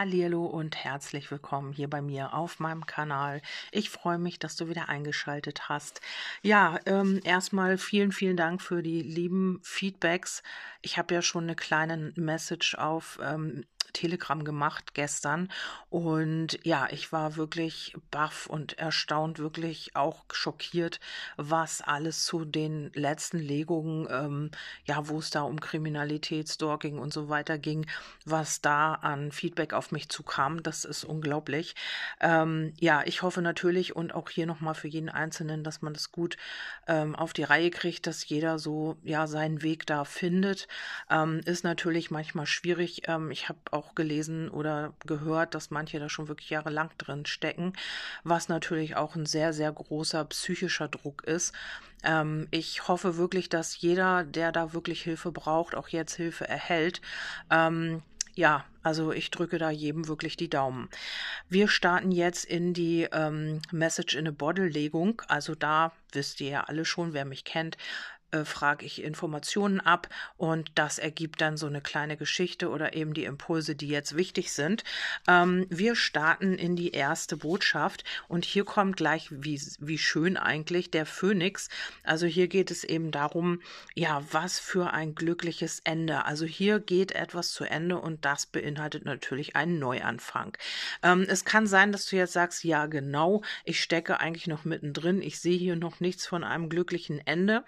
Hallihallo und herzlich willkommen hier bei mir auf meinem Kanal. Ich freue mich, dass du wieder eingeschaltet hast. Ja, ähm, erstmal vielen, vielen Dank für die lieben Feedbacks. Ich habe ja schon eine kleine Message auf ähm, Telegram gemacht gestern. Und ja, ich war wirklich baff und erstaunt, wirklich auch schockiert, was alles zu den letzten Legungen, ähm, ja, wo es da um Kriminalität, Stalking und so weiter ging, was da an Feedback auf mich zukam. Das ist unglaublich. Ähm, ja, ich hoffe natürlich und auch hier nochmal für jeden Einzelnen, dass man das gut ähm, auf die Reihe kriegt, dass jeder so ja seinen Weg da findet. Ähm, ist natürlich manchmal schwierig. Ähm, ich habe auch auch gelesen oder gehört, dass manche da schon wirklich jahrelang drin stecken, was natürlich auch ein sehr, sehr großer psychischer Druck ist. Ähm, ich hoffe wirklich, dass jeder, der da wirklich Hilfe braucht, auch jetzt Hilfe erhält. Ähm, ja, also ich drücke da jedem wirklich die Daumen. Wir starten jetzt in die ähm, Message in a Bottle Legung. Also da wisst ihr ja alle schon, wer mich kennt, äh, frage ich Informationen ab und das ergibt dann so eine kleine Geschichte oder eben die Impulse, die jetzt wichtig sind. Ähm, wir starten in die erste Botschaft und hier kommt gleich, wie, wie schön eigentlich, der Phönix. Also hier geht es eben darum, ja, was für ein glückliches Ende. Also hier geht etwas zu Ende und das beinhaltet natürlich einen Neuanfang. Ähm, es kann sein, dass du jetzt sagst, ja, genau, ich stecke eigentlich noch mittendrin, ich sehe hier noch nichts von einem glücklichen Ende.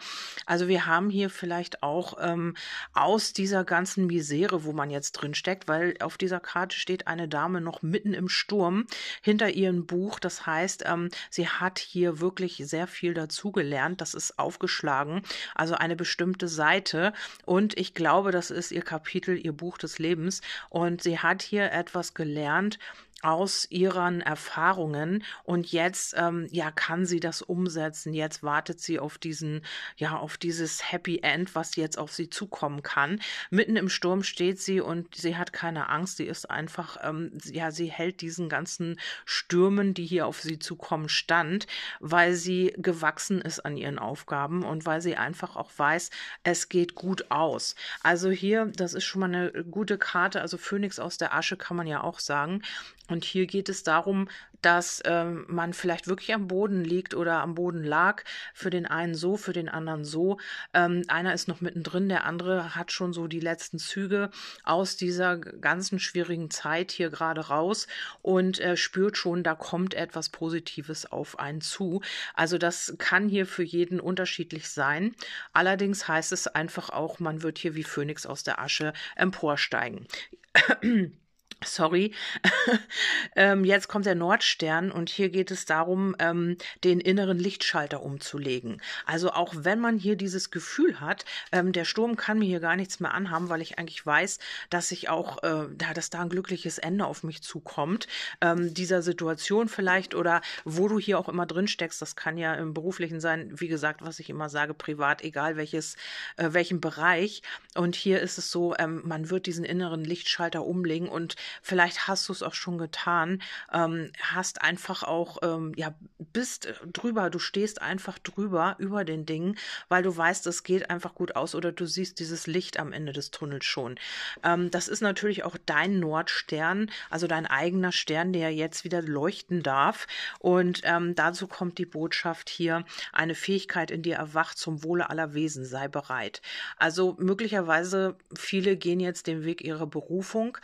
Also wir haben hier vielleicht auch ähm, aus dieser ganzen Misere, wo man jetzt drin steckt, weil auf dieser Karte steht eine Dame noch mitten im Sturm hinter ihrem Buch. Das heißt, ähm, sie hat hier wirklich sehr viel dazugelernt. Das ist aufgeschlagen, also eine bestimmte Seite. Und ich glaube, das ist ihr Kapitel, ihr Buch des Lebens. Und sie hat hier etwas gelernt, aus ihren Erfahrungen und jetzt ähm, ja kann sie das umsetzen. Jetzt wartet sie auf diesen ja auf dieses Happy End, was jetzt auf sie zukommen kann. Mitten im Sturm steht sie und sie hat keine Angst. Sie ist einfach ähm, ja sie hält diesen ganzen Stürmen, die hier auf sie zukommen, stand, weil sie gewachsen ist an ihren Aufgaben und weil sie einfach auch weiß, es geht gut aus. Also hier, das ist schon mal eine gute Karte. Also Phönix aus der Asche kann man ja auch sagen. Und hier geht es darum, dass ähm, man vielleicht wirklich am Boden liegt oder am Boden lag. Für den einen so, für den anderen so. Ähm, einer ist noch mittendrin, der andere hat schon so die letzten Züge aus dieser ganzen schwierigen Zeit hier gerade raus und äh, spürt schon, da kommt etwas Positives auf einen zu. Also das kann hier für jeden unterschiedlich sein. Allerdings heißt es einfach auch, man wird hier wie Phönix aus der Asche emporsteigen. Sorry, ähm, jetzt kommt der Nordstern und hier geht es darum, ähm, den inneren Lichtschalter umzulegen. Also auch wenn man hier dieses Gefühl hat, ähm, der Sturm kann mir hier gar nichts mehr anhaben, weil ich eigentlich weiß, dass ich auch, äh, da, dass da ein glückliches Ende auf mich zukommt, ähm, dieser Situation vielleicht oder wo du hier auch immer drin steckst, das kann ja im beruflichen sein, wie gesagt, was ich immer sage, privat, egal welches, äh, welchen Bereich. Und hier ist es so, ähm, man wird diesen inneren Lichtschalter umlegen und Vielleicht hast du es auch schon getan, ähm, hast einfach auch, ähm, ja, bist äh, drüber, du stehst einfach drüber, über den Dingen, weil du weißt, es geht einfach gut aus oder du siehst dieses Licht am Ende des Tunnels schon. Ähm, das ist natürlich auch dein Nordstern, also dein eigener Stern, der jetzt wieder leuchten darf. Und ähm, dazu kommt die Botschaft hier, eine Fähigkeit in dir erwacht zum Wohle aller Wesen, sei bereit. Also möglicherweise viele gehen jetzt den Weg ihrer Berufung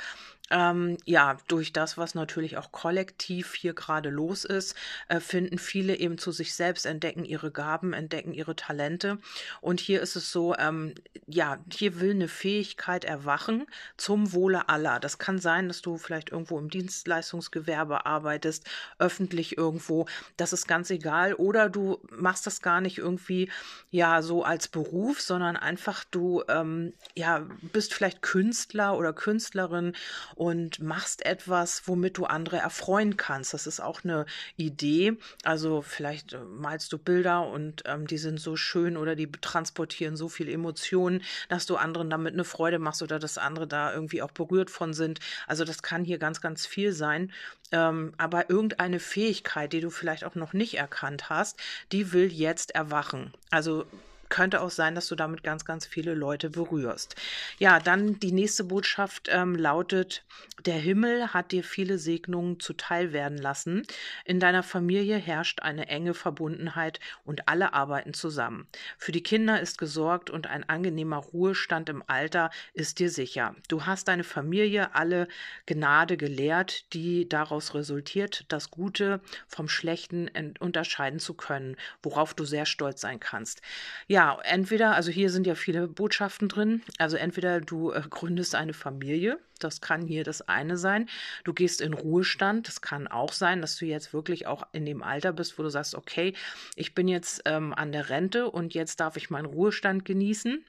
ähm, ja, durch das, was natürlich auch kollektiv hier gerade los ist, äh, finden viele eben zu sich selbst, entdecken ihre Gaben, entdecken ihre Talente. Und hier ist es so, ähm, ja, hier will eine Fähigkeit erwachen zum Wohle aller. Das kann sein, dass du vielleicht irgendwo im Dienstleistungsgewerbe arbeitest, öffentlich irgendwo. Das ist ganz egal. Oder du machst das gar nicht irgendwie, ja, so als Beruf, sondern einfach du, ähm, ja, bist vielleicht Künstler oder Künstlerin und machst etwas, womit du andere erfreuen kannst. Das ist auch eine Idee. Also vielleicht äh, malst du Bilder und ähm, die sind so schön oder die transportieren so viel Emotionen, dass du anderen damit eine Freude machst oder dass andere da irgendwie auch berührt von sind. Also das kann hier ganz, ganz viel sein. Ähm, aber irgendeine Fähigkeit, die du vielleicht auch noch nicht erkannt hast, die will jetzt erwachen. Also könnte auch sein, dass du damit ganz, ganz viele Leute berührst. Ja, dann die nächste Botschaft ähm, lautet, der Himmel hat dir viele Segnungen zuteil werden lassen. In deiner Familie herrscht eine enge Verbundenheit und alle arbeiten zusammen. Für die Kinder ist gesorgt und ein angenehmer Ruhestand im Alter ist dir sicher. Du hast deine Familie alle Gnade gelehrt, die daraus resultiert, das Gute vom Schlechten unterscheiden zu können, worauf du sehr stolz sein kannst. Ja, entweder, also hier sind ja viele Botschaften drin, also entweder du äh, gründest eine Familie, das kann hier das eine sein. Du gehst in Ruhestand. Das kann auch sein, dass du jetzt wirklich auch in dem Alter bist, wo du sagst, okay, ich bin jetzt ähm, an der Rente und jetzt darf ich meinen Ruhestand genießen.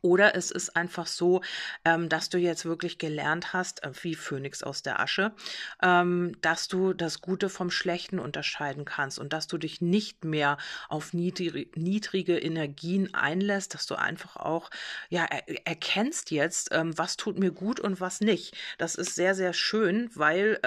Oder es ist einfach so, ähm, dass du jetzt wirklich gelernt hast, äh, wie Phönix aus der Asche, ähm, dass du das Gute vom Schlechten unterscheiden kannst und dass du dich nicht mehr auf niedrige, Energien einlässt, dass du einfach auch ja er, erkennst jetzt, ähm, was tut mir gut und was nicht. Das ist sehr sehr schön, weil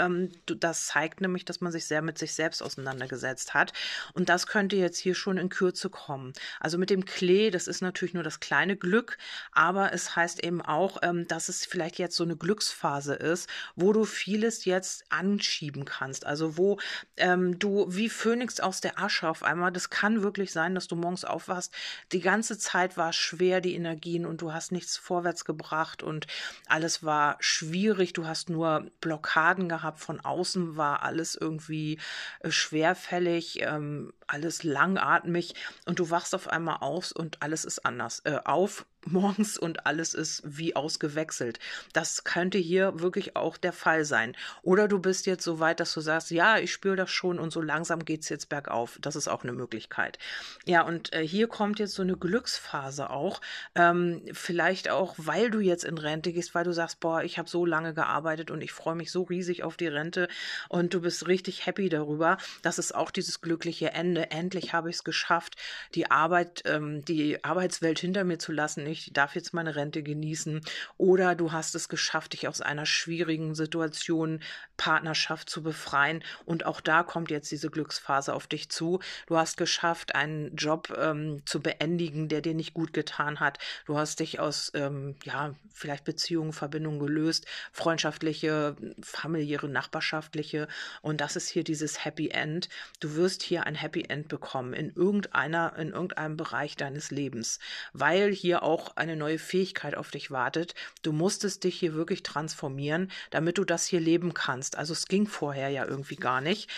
das zeigt nämlich, dass man sich sehr mit sich selbst auseinandergesetzt hat und das könnte jetzt hier schon in Kürze kommen. Also mit dem Klee, das ist natürlich nur das kleine Glück aber es heißt eben auch, ähm, dass es vielleicht jetzt so eine Glücksphase ist, wo du vieles jetzt anschieben kannst. Also wo ähm, du wie Phönix aus der Asche auf einmal, das kann wirklich sein, dass du morgens aufwachst, die ganze Zeit war schwer, die Energien und du hast nichts vorwärts gebracht und alles war schwierig, du hast nur Blockaden gehabt, von außen war alles irgendwie äh, schwerfällig, ähm, alles langatmig und du wachst auf einmal auf und alles ist anders. Äh, auf morgens und alles ist wie ausgewechselt. Das könnte hier wirklich auch der Fall sein. Oder du bist jetzt so weit, dass du sagst, ja, ich spüre das schon und so langsam geht es jetzt bergauf. Das ist auch eine Möglichkeit. Ja, und äh, hier kommt jetzt so eine Glücksphase auch. Ähm, vielleicht auch, weil du jetzt in Rente gehst, weil du sagst, boah, ich habe so lange gearbeitet und ich freue mich so riesig auf die Rente und du bist richtig happy darüber. Das ist auch dieses glückliche Ende. Endlich habe ich es geschafft, die Arbeit, ähm, die Arbeitswelt hinter mir zu lassen. Ich darf jetzt meine Rente genießen. Oder du hast es geschafft, dich aus einer schwierigen Situation, Partnerschaft zu befreien. Und auch da kommt jetzt diese Glücksphase auf dich zu. Du hast geschafft, einen Job ähm, zu beendigen, der dir nicht gut getan hat. Du hast dich aus, ähm, ja, vielleicht Beziehungen, Verbindungen gelöst, freundschaftliche, familiäre, nachbarschaftliche. Und das ist hier dieses Happy End. Du wirst hier ein Happy End bekommen in irgendeiner, in irgendeinem Bereich deines Lebens, weil hier auch eine neue Fähigkeit auf dich wartet. Du musstest dich hier wirklich transformieren, damit du das hier leben kannst. Also es ging vorher ja irgendwie gar nicht.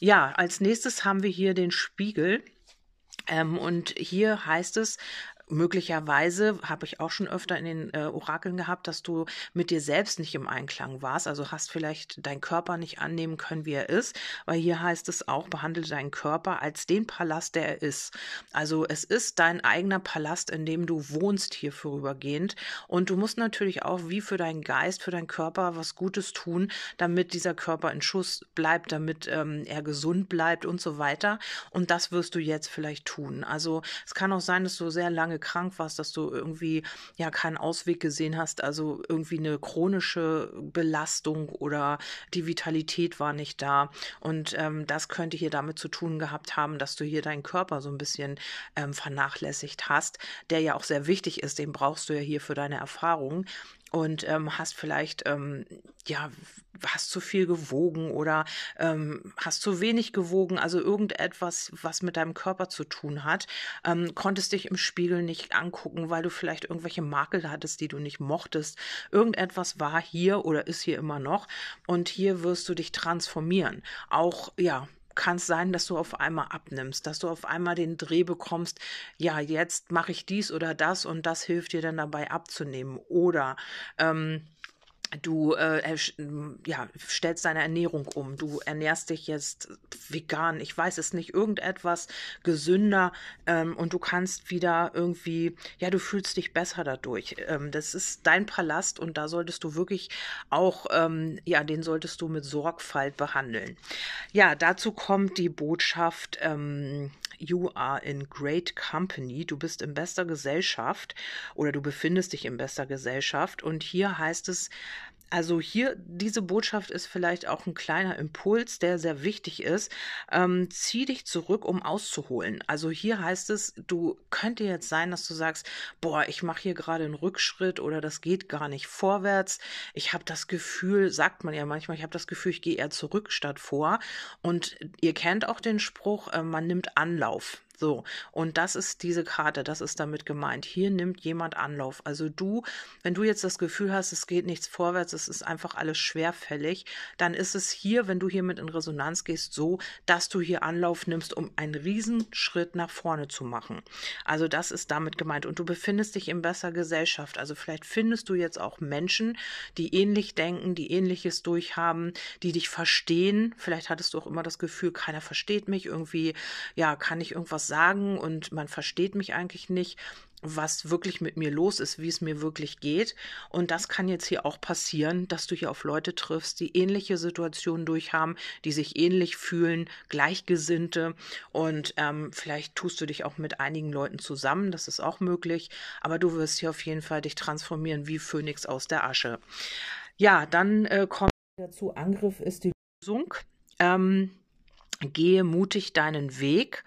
Ja, als nächstes haben wir hier den Spiegel. Ähm, und hier heißt es, möglicherweise habe ich auch schon öfter in den äh, Orakeln gehabt, dass du mit dir selbst nicht im Einklang warst. Also hast vielleicht deinen Körper nicht annehmen können, wie er ist, weil hier heißt es auch, behandle deinen Körper als den Palast, der er ist. Also es ist dein eigener Palast, in dem du wohnst hier vorübergehend. Und du musst natürlich auch wie für deinen Geist, für deinen Körper was Gutes tun, damit dieser Körper in Schuss bleibt, damit ähm, er gesund bleibt und so weiter. Und das wirst du jetzt vielleicht tun. Also es kann auch sein, dass du sehr lange krank warst, dass du irgendwie ja keinen Ausweg gesehen hast, also irgendwie eine chronische Belastung oder die Vitalität war nicht da. Und ähm, das könnte hier damit zu tun gehabt haben, dass du hier deinen Körper so ein bisschen ähm, vernachlässigt hast, der ja auch sehr wichtig ist, den brauchst du ja hier für deine Erfahrungen und ähm, hast vielleicht ähm, ja hast zu viel gewogen oder ähm, hast zu wenig gewogen, also irgendetwas, was mit deinem Körper zu tun hat, ähm, konntest dich im Spiegel nicht angucken, weil du vielleicht irgendwelche Makel hattest, die du nicht mochtest. Irgendetwas war hier oder ist hier immer noch und hier wirst du dich transformieren. Auch ja, kann es sein, dass du auf einmal abnimmst, dass du auf einmal den Dreh bekommst, ja, jetzt mache ich dies oder das und das hilft dir dann dabei abzunehmen. Oder ähm, du äh, ja, stellst deine Ernährung um, du ernährst dich jetzt vegan, ich weiß es nicht, irgendetwas gesünder ähm, und du kannst wieder irgendwie, ja, du fühlst dich besser dadurch. Ähm, das ist dein Palast und da solltest du wirklich auch, ähm, ja, den solltest du mit Sorgfalt behandeln. Ja, dazu kommt die Botschaft, ähm, you are in great company, du bist in bester Gesellschaft oder du befindest dich in bester Gesellschaft. Und hier heißt es, also hier, diese Botschaft ist vielleicht auch ein kleiner Impuls, der sehr wichtig ist. Ähm, zieh dich zurück, um auszuholen. Also hier heißt es, du könnte jetzt sein, dass du sagst, boah, ich mache hier gerade einen Rückschritt oder das geht gar nicht vorwärts. Ich habe das Gefühl, sagt man ja manchmal, ich habe das Gefühl, ich gehe eher zurück statt vor. Und ihr kennt auch den Spruch, äh, man nimmt Anlauf. So, und das ist diese Karte, das ist damit gemeint. Hier nimmt jemand Anlauf. Also du, wenn du jetzt das Gefühl hast, es geht nichts vorwärts, es ist einfach alles schwerfällig, dann ist es hier, wenn du hiermit in Resonanz gehst, so, dass du hier Anlauf nimmst, um einen Riesenschritt nach vorne zu machen. Also das ist damit gemeint. Und du befindest dich in besser Gesellschaft. Also vielleicht findest du jetzt auch Menschen, die ähnlich denken, die ähnliches durchhaben, die dich verstehen. Vielleicht hattest du auch immer das Gefühl, keiner versteht mich irgendwie, ja, kann ich irgendwas sagen und man versteht mich eigentlich nicht, was wirklich mit mir los ist, wie es mir wirklich geht. Und das kann jetzt hier auch passieren, dass du hier auf Leute triffst, die ähnliche Situationen durchhaben, die sich ähnlich fühlen, Gleichgesinnte. Und ähm, vielleicht tust du dich auch mit einigen Leuten zusammen, das ist auch möglich. Aber du wirst hier auf jeden Fall dich transformieren wie Phönix aus der Asche. Ja, dann äh, kommt dazu, Angriff ist die Lösung. Ähm, gehe mutig deinen Weg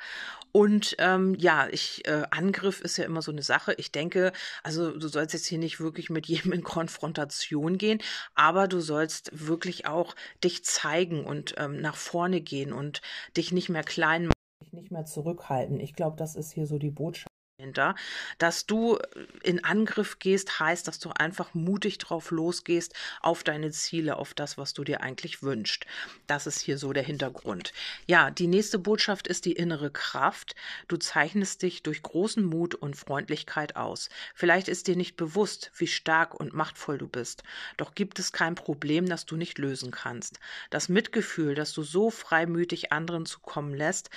und ähm, ja, ich, äh, Angriff ist ja immer so eine Sache. Ich denke, also du sollst jetzt hier nicht wirklich mit jedem in Konfrontation gehen, aber du sollst wirklich auch dich zeigen und ähm, nach vorne gehen und dich nicht mehr klein machen, dich nicht mehr zurückhalten. Ich glaube, das ist hier so die Botschaft dahinter. Dass du in Angriff gehst, heißt, dass du einfach mutig drauf losgehst auf deine Ziele, auf das, was du dir eigentlich wünschst. Das ist hier so der Hintergrund. Ja, die nächste Botschaft ist die innere Kraft. Du zeichnest dich durch großen Mut und Freundlichkeit aus. Vielleicht ist dir nicht bewusst, wie stark und machtvoll du bist. Doch gibt es kein Problem, das du nicht lösen kannst. Das Mitgefühl, das du so freimütig anderen zukommen lässt,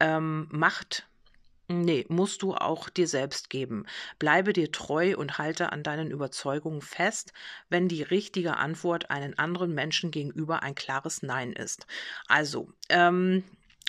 ähm, macht Nee, musst du auch dir selbst geben. Bleibe dir treu und halte an deinen Überzeugungen fest, wenn die richtige Antwort einen anderen Menschen gegenüber ein klares Nein ist. Also, ähm,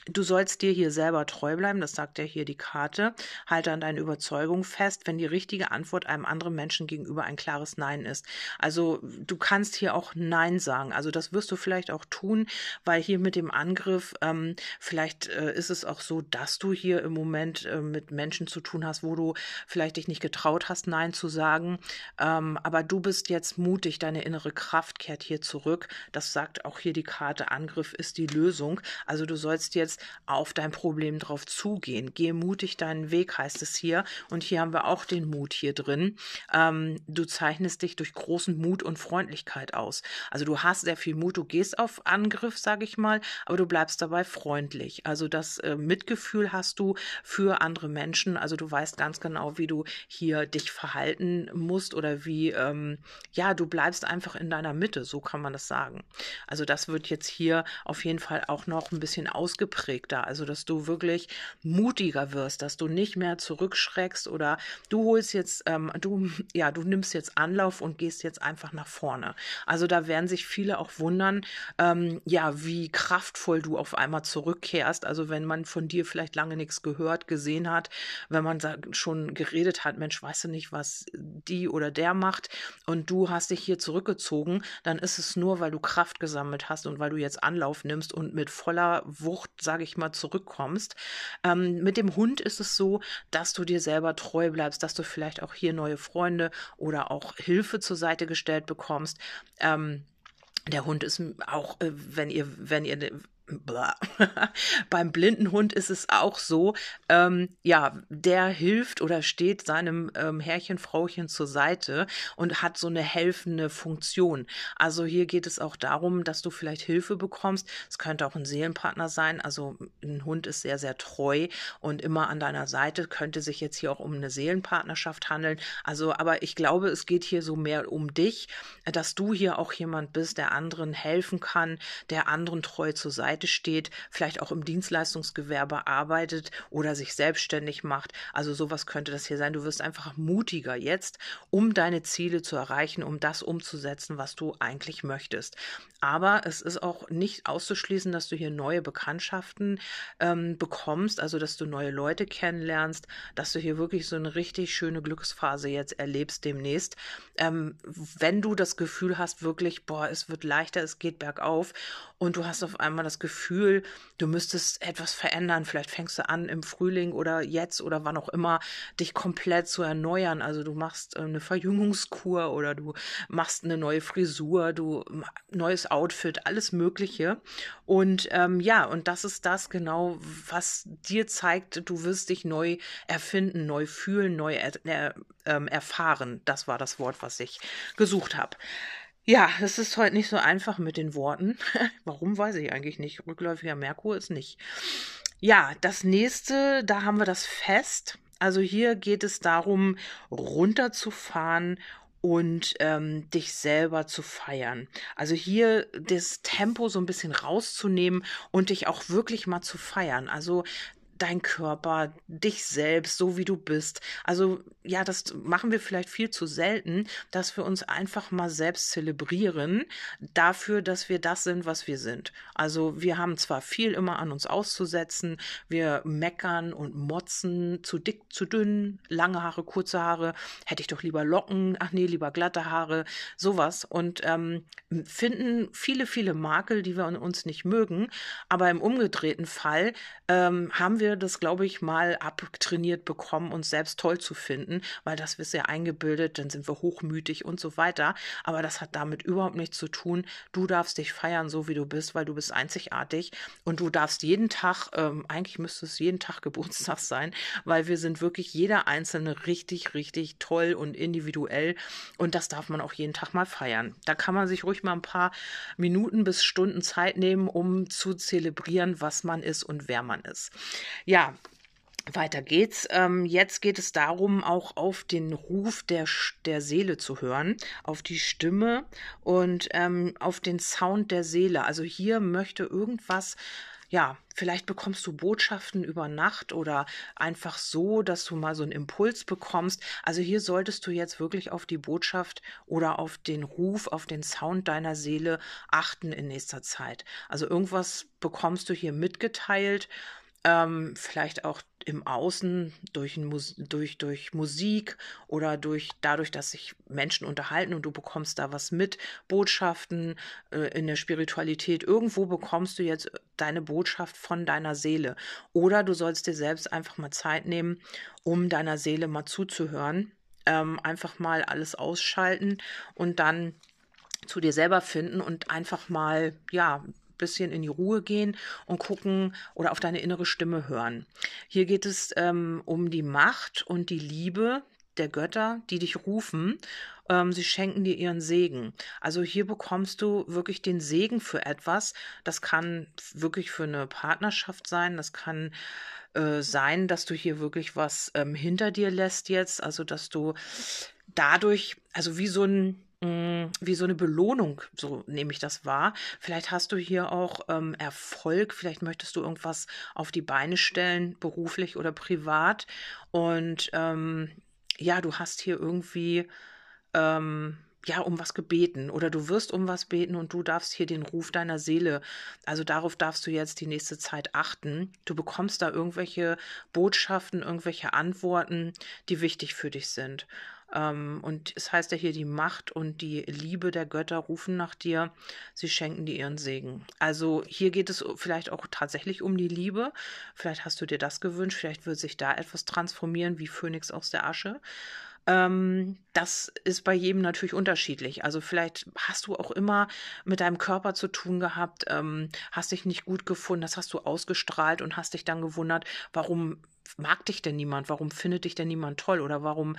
Du sollst dir hier selber treu bleiben, das sagt ja hier die Karte. Halte an deinen Überzeugungen fest, wenn die richtige Antwort einem anderen Menschen gegenüber ein klares Nein ist. Also du kannst hier auch Nein sagen. Also das wirst du vielleicht auch tun, weil hier mit dem Angriff, ähm, vielleicht äh, ist es auch so, dass du hier im Moment äh, mit Menschen zu tun hast, wo du vielleicht dich nicht getraut hast, Nein zu sagen. Ähm, aber du bist jetzt mutig, deine innere Kraft kehrt hier zurück. Das sagt auch hier die Karte, Angriff ist die Lösung. Also du sollst jetzt auf dein Problem drauf zugehen. Gehe mutig deinen Weg, heißt es hier. Und hier haben wir auch den Mut hier drin. Ähm, du zeichnest dich durch großen Mut und Freundlichkeit aus. Also du hast sehr viel Mut, du gehst auf Angriff, sage ich mal, aber du bleibst dabei freundlich. Also das äh, Mitgefühl hast du für andere Menschen. Also du weißt ganz genau, wie du hier dich verhalten musst oder wie, ähm, ja, du bleibst einfach in deiner Mitte, so kann man das sagen. Also das wird jetzt hier auf jeden Fall auch noch ein bisschen ausgeprägt ausgeprägter, also dass du wirklich mutiger wirst, dass du nicht mehr zurückschreckst oder du holst jetzt, ähm, du, ja, du nimmst jetzt Anlauf und gehst jetzt einfach nach vorne. Also da werden sich viele auch wundern, ähm, ja, wie kraftvoll du auf einmal zurückkehrst. Also wenn man von dir vielleicht lange nichts gehört, gesehen hat, wenn man schon geredet hat, Mensch, weißt du nicht, was die oder der macht und du hast dich hier zurückgezogen, dann ist es nur, weil du Kraft gesammelt hast und weil du jetzt Anlauf nimmst und mit voller Wucht, sag sage ich mal, zurückkommst. Ähm, mit dem Hund ist es so, dass du dir selber treu bleibst, dass du vielleicht auch hier neue Freunde oder auch Hilfe zur Seite gestellt bekommst. Ähm, der Hund ist auch, äh, wenn ihr, wenn ihr Beim blinden Hund ist es auch so, ähm, ja, der hilft oder steht seinem ähm, Herrchen, Frauchen zur Seite und hat so eine helfende Funktion. Also hier geht es auch darum, dass du vielleicht Hilfe bekommst. Es könnte auch ein Seelenpartner sein. Also ein Hund ist sehr, sehr treu und immer an deiner Seite. Könnte sich jetzt hier auch um eine Seelenpartnerschaft handeln. Also, aber ich glaube, es geht hier so mehr um dich, dass du hier auch jemand bist, der anderen helfen kann, der anderen treu zur Seite Seite steht, vielleicht auch im Dienstleistungsgewerbe arbeitet oder sich selbstständig macht. Also sowas könnte das hier sein. Du wirst einfach mutiger jetzt, um deine Ziele zu erreichen, um das umzusetzen, was du eigentlich möchtest. Aber es ist auch nicht auszuschließen, dass du hier neue Bekanntschaften ähm, bekommst, also dass du neue Leute kennenlernst, dass du hier wirklich so eine richtig schöne Glücksphase jetzt erlebst demnächst. Ähm, wenn du das Gefühl hast, wirklich, boah, es wird leichter, es geht bergauf und du hast auf einmal das Gefühl, du müsstest etwas verändern. Vielleicht fängst du an im Frühling oder jetzt oder wann auch immer, dich komplett zu erneuern. Also du machst äh, eine Verjüngungskur oder du machst eine neue Frisur, du neues Outfit, alles Mögliche. Und ähm, ja, und das ist das genau, was dir zeigt, du wirst dich neu erfinden, neu fühlen, neu er, er, ähm, erfahren. Das war das Wort, was ich gesucht habe. Ja, es ist heute nicht so einfach mit den Worten. Warum weiß ich eigentlich nicht. Rückläufiger Merkur ist nicht. Ja, das nächste, da haben wir das Fest. Also hier geht es darum, runterzufahren und ähm, dich selber zu feiern. Also hier das Tempo so ein bisschen rauszunehmen und dich auch wirklich mal zu feiern. Also dein Körper, dich selbst, so wie du bist. Also ja, das machen wir vielleicht viel zu selten, dass wir uns einfach mal selbst zelebrieren dafür, dass wir das sind, was wir sind. Also wir haben zwar viel immer an uns auszusetzen, wir meckern und motzen, zu dick, zu dünn, lange Haare, kurze Haare, hätte ich doch lieber Locken, ach nee, lieber glatte Haare, sowas und ähm, finden viele, viele Makel, die wir an uns nicht mögen, aber im umgedrehten Fall ähm, haben wir wir das, glaube ich, mal abtrainiert bekommen, uns selbst toll zu finden, weil das wird ja eingebildet, dann sind wir hochmütig und so weiter. Aber das hat damit überhaupt nichts zu tun. Du darfst dich feiern, so wie du bist, weil du bist einzigartig und du darfst jeden Tag, ähm, eigentlich müsste es jeden Tag Geburtstag sein, weil wir sind wirklich jeder Einzelne richtig, richtig toll und individuell und das darf man auch jeden Tag mal feiern. Da kann man sich ruhig mal ein paar Minuten bis Stunden Zeit nehmen, um zu zelebrieren, was man ist und wer man ist. Ja, weiter geht's. Ähm, jetzt geht es darum, auch auf den Ruf der, der Seele zu hören, auf die Stimme und ähm, auf den Sound der Seele. Also hier möchte irgendwas ja, vielleicht bekommst du Botschaften über Nacht oder einfach so, dass du mal so einen Impuls bekommst. Also hier solltest du jetzt wirklich auf die Botschaft oder auf den Ruf, auf den Sound deiner Seele achten in nächster Zeit. Also irgendwas bekommst du hier mitgeteilt ähm, vielleicht auch im Außen durch, durch, durch Musik oder durch dadurch, dass sich Menschen unterhalten und du bekommst da was mit, Botschaften äh, in der Spiritualität. Irgendwo bekommst du jetzt deine Botschaft von deiner Seele. Oder du sollst dir selbst einfach mal Zeit nehmen, um deiner Seele mal zuzuhören. Ähm, einfach mal alles ausschalten und dann zu dir selber finden und einfach mal, ja, bisschen in die Ruhe gehen und gucken oder auf deine innere Stimme hören. Hier geht es ähm, um die Macht und die Liebe der Götter, die dich rufen. Ähm, sie schenken dir ihren Segen. Also hier bekommst du wirklich den Segen für etwas. Das kann wirklich für eine Partnerschaft sein. Das kann äh, sein, dass du hier wirklich was ähm, hinter dir lässt jetzt. Also dass du dadurch, also wie so ein wie so eine Belohnung, so nehme ich das wahr. Vielleicht hast du hier auch ähm, Erfolg, vielleicht möchtest du irgendwas auf die Beine stellen, beruflich oder privat. Und ähm, ja, du hast hier irgendwie ähm, ja, um was gebeten oder du wirst um was beten und du darfst hier den Ruf deiner Seele, also darauf darfst du jetzt die nächste Zeit achten. Du bekommst da irgendwelche Botschaften, irgendwelche Antworten, die wichtig für dich sind. Ähm, und es heißt ja hier, die Macht und die Liebe der Götter rufen nach dir, sie schenken dir ihren Segen. Also hier geht es vielleicht auch tatsächlich um die Liebe. Vielleicht hast du dir das gewünscht, vielleicht wird sich da etwas transformieren wie Phönix aus der Asche ähm, das ist bei jedem natürlich unterschiedlich. Also vielleicht hast du auch immer mit deinem Körper zu tun gehabt, ähm, hast dich nicht gut gefunden, das hast du ausgestrahlt und hast dich dann gewundert, warum mag dich denn niemand, warum findet dich denn niemand toll oder warum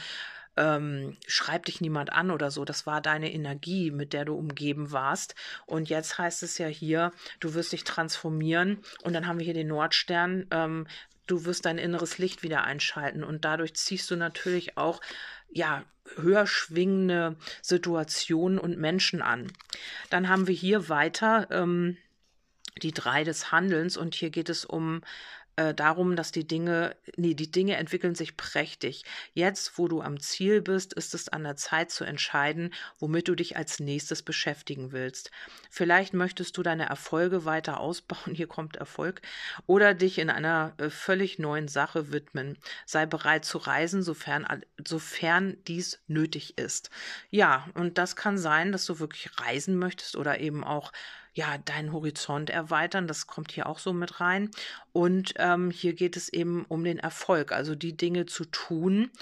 ähm, schreibt dich niemand an oder so. Das war deine Energie, mit der du umgeben warst. Und jetzt heißt es ja hier, du wirst dich transformieren. Und dann haben wir hier den Nordstern. Ähm, du wirst dein inneres Licht wieder einschalten. Und dadurch ziehst du natürlich auch ja, höher schwingende Situationen und Menschen an. Dann haben wir hier weiter ähm, die drei des Handelns und hier geht es um äh, darum, dass die Dinge, nee, die Dinge entwickeln sich prächtig. Jetzt, wo du am Ziel bist, ist es an der Zeit zu entscheiden, womit du dich als nächstes beschäftigen willst. Vielleicht möchtest du deine Erfolge weiter ausbauen, hier kommt Erfolg, oder dich in einer äh, völlig neuen Sache widmen. Sei bereit zu reisen, sofern, sofern dies nötig ist. Ja, und das kann sein, dass du wirklich reisen möchtest oder eben auch ja, deinen Horizont erweitern. Das kommt hier auch so mit rein. Und ähm, hier geht es eben um den Erfolg, also die Dinge zu tun,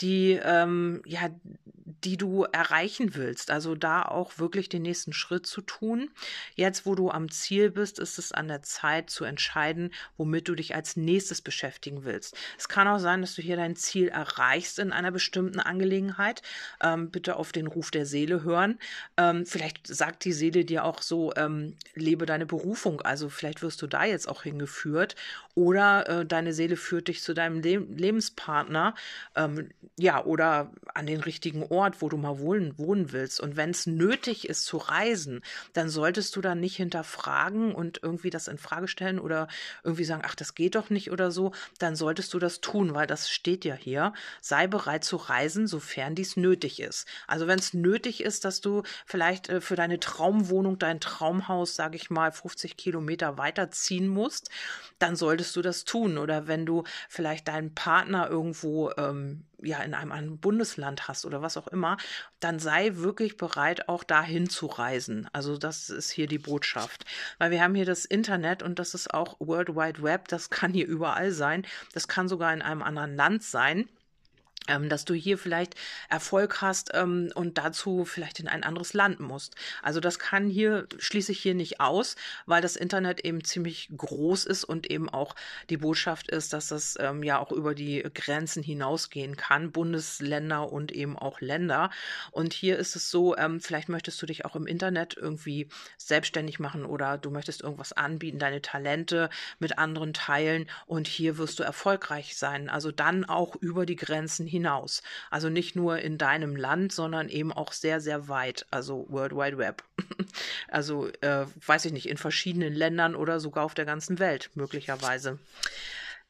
die ähm, ja die du erreichen willst. Also da auch wirklich den nächsten Schritt zu tun. Jetzt, wo du am Ziel bist, ist es an der Zeit zu entscheiden, womit du dich als nächstes beschäftigen willst. Es kann auch sein, dass du hier dein Ziel erreichst in einer bestimmten Angelegenheit. Ähm, bitte auf den Ruf der Seele hören. Ähm, vielleicht sagt die Seele dir auch so, ähm, lebe deine Berufung. Also vielleicht wirst du da jetzt auch hingeführt oder äh, deine Seele führt dich zu deinem Le Lebenspartner. Ähm, ja, oder an den richtigen Ort wo du mal wohnen, wohnen willst. Und wenn es nötig ist zu reisen, dann solltest du dann nicht hinterfragen und irgendwie das in Frage stellen oder irgendwie sagen, ach, das geht doch nicht oder so. Dann solltest du das tun, weil das steht ja hier. Sei bereit zu reisen, sofern dies nötig ist. Also wenn es nötig ist, dass du vielleicht äh, für deine Traumwohnung, dein Traumhaus, sage ich mal, 50 Kilometer weiterziehen musst, dann solltest du das tun. Oder wenn du vielleicht deinen Partner irgendwo ähm, ja in einem anderen Bundesland hast oder was auch immer, dann sei wirklich bereit, auch dahin zu reisen. Also das ist hier die Botschaft. Weil wir haben hier das Internet und das ist auch World Wide Web, das kann hier überall sein. Das kann sogar in einem anderen Land sein dass du hier vielleicht Erfolg hast ähm, und dazu vielleicht in ein anderes Land musst. Also das kann hier, schließe ich hier nicht aus, weil das Internet eben ziemlich groß ist und eben auch die Botschaft ist, dass das ähm, ja auch über die Grenzen hinausgehen kann, Bundesländer und eben auch Länder. Und hier ist es so, ähm, vielleicht möchtest du dich auch im Internet irgendwie selbstständig machen oder du möchtest irgendwas anbieten, deine Talente mit anderen teilen und hier wirst du erfolgreich sein. Also dann auch über die Grenzen hinaus. Also nicht nur in deinem Land, sondern eben auch sehr, sehr weit, also World Wide Web. also äh, weiß ich nicht, in verschiedenen Ländern oder sogar auf der ganzen Welt möglicherweise.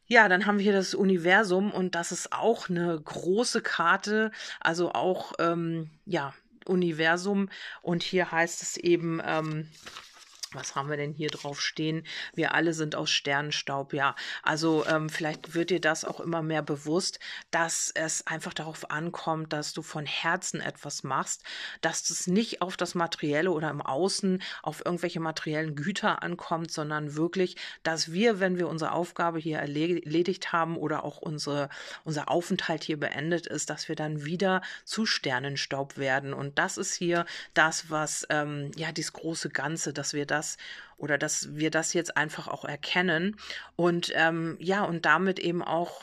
Ja, dann haben wir hier das Universum und das ist auch eine große Karte, also auch ähm, ja Universum und hier heißt es eben ähm, was haben wir denn hier drauf stehen? Wir alle sind aus Sternenstaub, ja. Also ähm, vielleicht wird dir das auch immer mehr bewusst, dass es einfach darauf ankommt, dass du von Herzen etwas machst, dass es nicht auf das Materielle oder im Außen auf irgendwelche materiellen Güter ankommt, sondern wirklich, dass wir, wenn wir unsere Aufgabe hier erledigt haben oder auch unsere, unser Aufenthalt hier beendet ist, dass wir dann wieder zu Sternenstaub werden. Und das ist hier das, was, ähm, ja, dieses große Ganze, dass wir da das oder dass wir das jetzt einfach auch erkennen und ähm, ja, und damit eben auch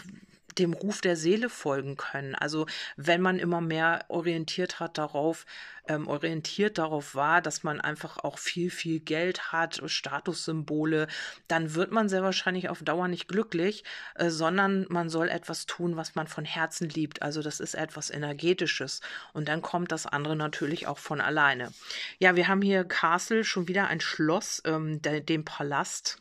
dem Ruf der Seele folgen können. Also wenn man immer mehr orientiert hat darauf, ähm, orientiert darauf war, dass man einfach auch viel, viel Geld hat, Statussymbole, dann wird man sehr wahrscheinlich auf Dauer nicht glücklich, äh, sondern man soll etwas tun, was man von Herzen liebt. Also das ist etwas Energetisches. Und dann kommt das andere natürlich auch von alleine. Ja, wir haben hier Castle, schon wieder ein Schloss, ähm, de, dem Palast.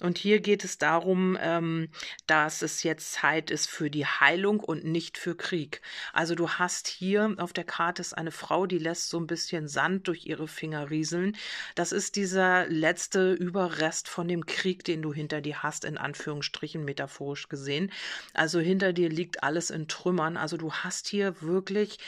Und hier geht es darum, ähm, dass es jetzt Zeit ist für die Heilung und nicht für Krieg. Also du hast hier auf der Karte ist eine Frau, die lässt lässt so ein bisschen Sand durch ihre Finger rieseln. Das ist dieser letzte Überrest von dem Krieg, den du hinter dir hast, in Anführungsstrichen metaphorisch gesehen. Also hinter dir liegt alles in Trümmern. Also du hast hier wirklich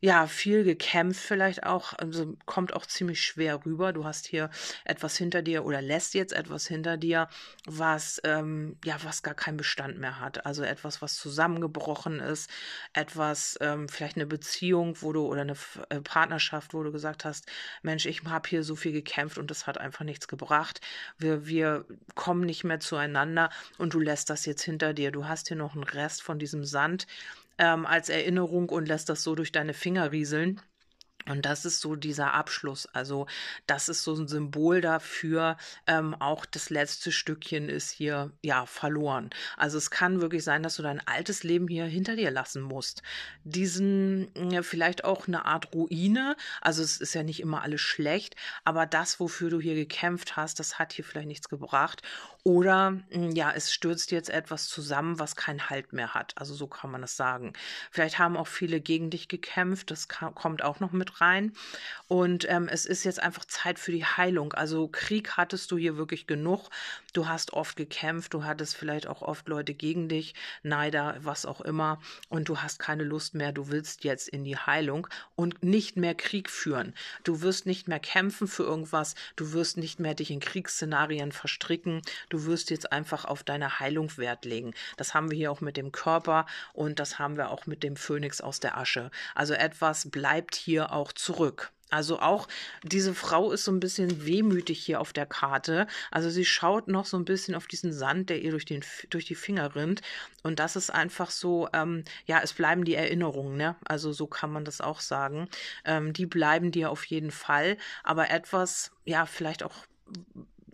ja, viel gekämpft vielleicht auch, also kommt auch ziemlich schwer rüber. Du hast hier etwas hinter dir oder lässt jetzt etwas hinter dir, was ähm, ja, was gar keinen Bestand mehr hat. Also etwas, was zusammengebrochen ist, etwas, ähm, vielleicht eine Beziehung, wo du oder eine äh, Partnerschaft, wo du gesagt hast, Mensch, ich habe hier so viel gekämpft und das hat einfach nichts gebracht. Wir, wir kommen nicht mehr zueinander und du lässt das jetzt hinter dir. Du hast hier noch einen Rest von diesem Sand ähm, als Erinnerung und lässt das so durch deine Finger rieseln. Und das ist so dieser Abschluss. Also das ist so ein Symbol dafür, ähm, auch das letzte Stückchen ist hier ja verloren. Also es kann wirklich sein, dass du dein altes Leben hier hinter dir lassen musst. Diesen ja, vielleicht auch eine Art Ruine. Also es ist ja nicht immer alles schlecht, aber das, wofür du hier gekämpft hast, das hat hier vielleicht nichts gebracht. Oder hm, ja, es stürzt jetzt etwas zusammen, was keinen Halt mehr hat. Also so kann man es sagen. Vielleicht haben auch viele gegen dich gekämpft. Das kann, kommt auch noch mit rein. Und ähm, es ist jetzt einfach Zeit für die Heilung. Also Krieg hattest du hier wirklich genug. Du hast oft gekämpft. Du hattest vielleicht auch oft Leute gegen dich, Neider, was auch immer. Und du hast keine Lust mehr. Du willst jetzt in die Heilung und nicht mehr Krieg führen. Du wirst nicht mehr kämpfen für irgendwas. Du wirst nicht mehr dich in Kriegsszenarien verstricken du wirst jetzt einfach auf deine Heilung Wert legen. Das haben wir hier auch mit dem Körper und das haben wir auch mit dem Phönix aus der Asche. Also etwas bleibt hier auch zurück. Also auch diese Frau ist so ein bisschen wehmütig hier auf der Karte. Also sie schaut noch so ein bisschen auf diesen Sand, der ihr durch, den, durch die Finger rinnt. Und das ist einfach so, ähm, ja, es bleiben die Erinnerungen, ne? Also so kann man das auch sagen. Ähm, die bleiben dir auf jeden Fall. Aber etwas, ja, vielleicht auch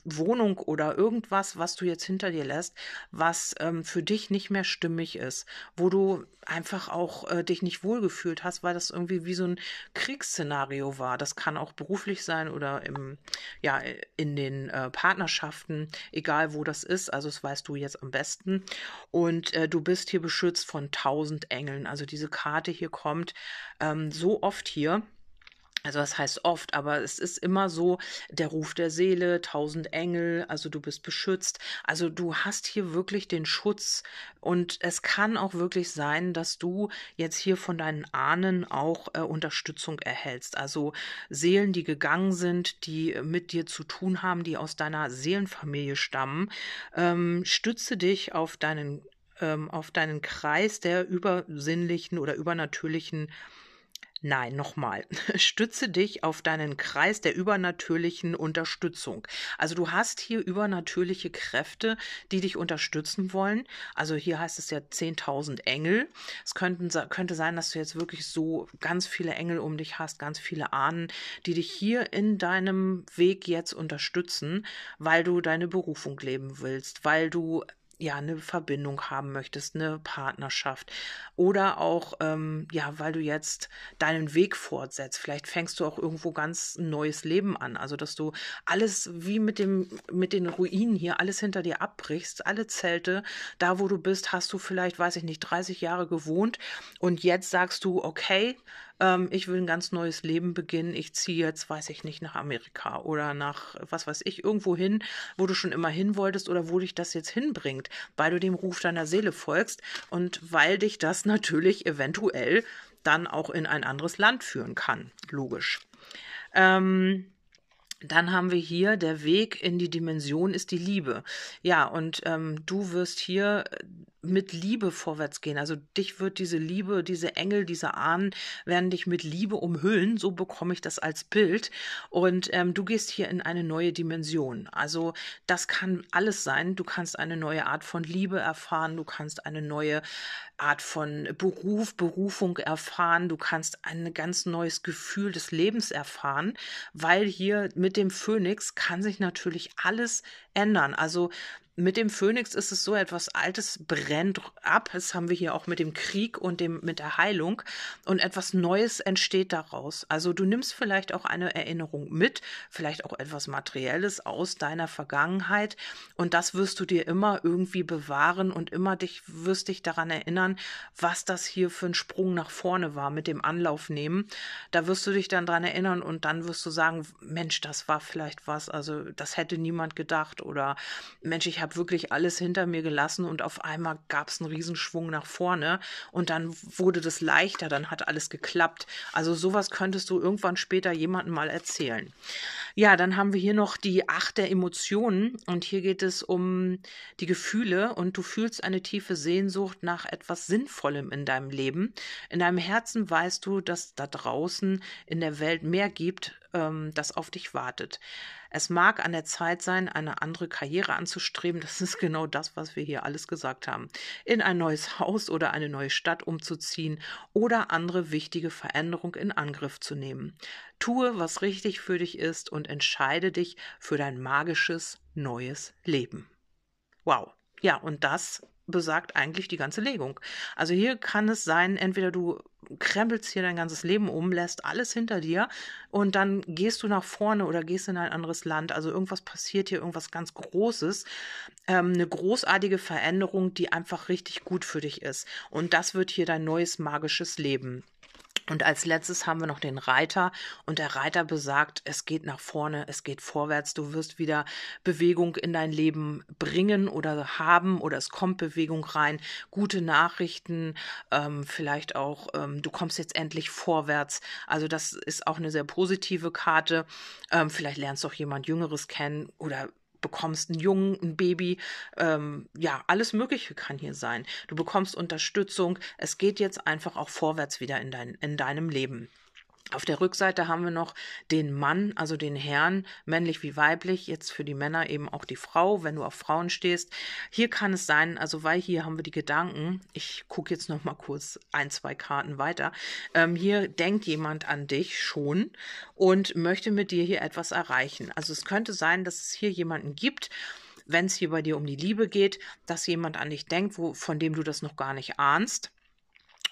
Wohnung oder irgendwas, was du jetzt hinter dir lässt, was ähm, für dich nicht mehr stimmig ist, wo du einfach auch äh, dich nicht wohlgefühlt hast, weil das irgendwie wie so ein Kriegsszenario war. Das kann auch beruflich sein oder im, ja, in den äh, Partnerschaften, egal wo das ist. Also das weißt du jetzt am besten. Und äh, du bist hier beschützt von tausend Engeln. Also diese Karte hier kommt ähm, so oft hier also das heißt oft, aber es ist immer so, der Ruf der Seele, tausend Engel, also du bist beschützt. Also du hast hier wirklich den Schutz und es kann auch wirklich sein, dass du jetzt hier von deinen Ahnen auch äh, Unterstützung erhältst. Also Seelen, die gegangen sind, die mit dir zu tun haben, die aus deiner Seelenfamilie stammen. Ähm, stütze dich auf deinen, ähm, auf deinen Kreis der übersinnlichen oder übernatürlichen Nein, nochmal. Stütze dich auf deinen Kreis der übernatürlichen Unterstützung. Also du hast hier übernatürliche Kräfte, die dich unterstützen wollen. Also hier heißt es ja 10.000 Engel. Es könnten, könnte sein, dass du jetzt wirklich so ganz viele Engel um dich hast, ganz viele Ahnen, die dich hier in deinem Weg jetzt unterstützen, weil du deine Berufung leben willst, weil du ja, eine Verbindung haben möchtest, eine Partnerschaft oder auch, ähm, ja, weil du jetzt deinen Weg fortsetzt. Vielleicht fängst du auch irgendwo ganz ein neues Leben an. Also, dass du alles wie mit dem, mit den Ruinen hier, alles hinter dir abbrichst, alle Zelte, da wo du bist, hast du vielleicht, weiß ich nicht, 30 Jahre gewohnt und jetzt sagst du, okay, ähm, ich will ein ganz neues Leben beginnen, ich ziehe jetzt, weiß ich nicht, nach Amerika oder nach, was weiß ich, irgendwo hin, wo du schon immer hin wolltest oder wo dich das jetzt hinbringt, weil du dem Ruf deiner Seele folgst und weil dich das natürlich eventuell dann auch in ein anderes Land führen kann, logisch. Ähm, dann haben wir hier, der Weg in die Dimension ist die Liebe. Ja, und ähm, du wirst hier mit Liebe vorwärts gehen. Also dich wird diese Liebe, diese Engel, diese Ahnen werden dich mit Liebe umhüllen. So bekomme ich das als Bild. Und ähm, du gehst hier in eine neue Dimension. Also das kann alles sein. Du kannst eine neue Art von Liebe erfahren. Du kannst eine neue Art von Beruf, Berufung erfahren. Du kannst ein ganz neues Gefühl des Lebens erfahren, weil hier mit dem Phönix kann sich natürlich alles ändern. Also mit dem Phönix ist es so etwas Altes brennt ab. Das haben wir hier auch mit dem Krieg und dem, mit der Heilung. Und etwas Neues entsteht daraus. Also du nimmst vielleicht auch eine Erinnerung mit, vielleicht auch etwas Materielles aus deiner Vergangenheit. Und das wirst du dir immer irgendwie bewahren und immer dich, wirst dich daran erinnern, was das hier für ein Sprung nach vorne war mit dem Anlauf nehmen. Da wirst du dich dann dran erinnern und dann wirst du sagen, Mensch, das war vielleicht was. Also das hätte niemand gedacht oder Mensch, ich habe habe wirklich alles hinter mir gelassen und auf einmal gab es einen Riesenschwung nach vorne und dann wurde das leichter, dann hat alles geklappt. Also sowas könntest du irgendwann später jemandem mal erzählen. Ja, dann haben wir hier noch die Acht der Emotionen und hier geht es um die Gefühle und du fühlst eine tiefe Sehnsucht nach etwas Sinnvollem in deinem Leben. In deinem Herzen weißt du, dass da draußen in der Welt mehr gibt, ähm, das auf dich wartet. Es mag an der Zeit sein, eine andere Karriere anzustreben. Das ist genau das, was wir hier alles gesagt haben. In ein neues Haus oder eine neue Stadt umzuziehen oder andere wichtige Veränderungen in Angriff zu nehmen. Tue, was richtig für dich ist und entscheide dich für dein magisches neues Leben. Wow. Ja, und das besagt eigentlich die ganze Legung. Also hier kann es sein, entweder du krempelst hier dein ganzes Leben um, lässt alles hinter dir und dann gehst du nach vorne oder gehst in ein anderes Land. Also irgendwas passiert hier, irgendwas ganz Großes, ähm, eine großartige Veränderung, die einfach richtig gut für dich ist. Und das wird hier dein neues magisches Leben. Und als letztes haben wir noch den Reiter. Und der Reiter besagt, es geht nach vorne, es geht vorwärts. Du wirst wieder Bewegung in dein Leben bringen oder haben oder es kommt Bewegung rein. Gute Nachrichten, ähm, vielleicht auch, ähm, du kommst jetzt endlich vorwärts. Also das ist auch eine sehr positive Karte. Ähm, vielleicht lernst du auch jemand Jüngeres kennen oder bekommst einen Jungen, ein Baby, ähm, ja, alles Mögliche kann hier sein. Du bekommst Unterstützung. Es geht jetzt einfach auch vorwärts wieder in, dein, in deinem Leben. Auf der Rückseite haben wir noch den Mann, also den Herrn, männlich wie weiblich, jetzt für die Männer eben auch die Frau, wenn du auf Frauen stehst. Hier kann es sein, also weil hier haben wir die Gedanken, ich gucke jetzt noch mal kurz ein, zwei Karten weiter. Ähm, hier denkt jemand an dich schon und möchte mit dir hier etwas erreichen. Also es könnte sein, dass es hier jemanden gibt, wenn es hier bei dir um die Liebe geht, dass jemand an dich denkt, wo, von dem du das noch gar nicht ahnst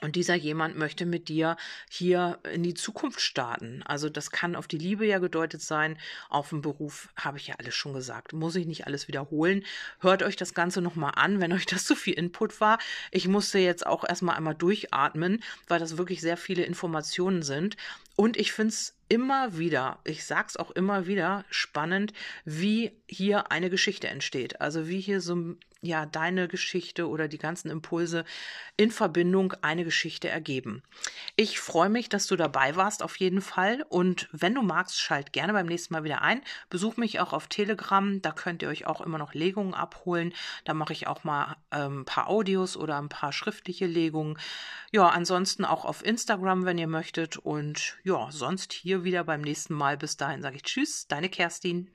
und dieser jemand möchte mit dir hier in die Zukunft starten. Also das kann auf die Liebe ja gedeutet sein, auf den Beruf habe ich ja alles schon gesagt. Muss ich nicht alles wiederholen. Hört euch das Ganze nochmal an, wenn euch das zu viel Input war. Ich musste jetzt auch erstmal einmal durchatmen, weil das wirklich sehr viele Informationen sind. Und ich finde es immer wieder, ich sag's auch immer wieder, spannend, wie hier eine Geschichte entsteht. Also wie hier so ja deine Geschichte oder die ganzen Impulse in Verbindung eine Geschichte ergeben. Ich freue mich, dass du dabei warst auf jeden Fall und wenn du magst, schalt gerne beim nächsten Mal wieder ein. Besuch mich auch auf Telegram, da könnt ihr euch auch immer noch Legungen abholen. Da mache ich auch mal ähm, ein paar Audios oder ein paar schriftliche Legungen. Ja, ansonsten auch auf Instagram, wenn ihr möchtet und ja, sonst hier wieder beim nächsten Mal. Bis dahin sage ich Tschüss, deine Kerstin.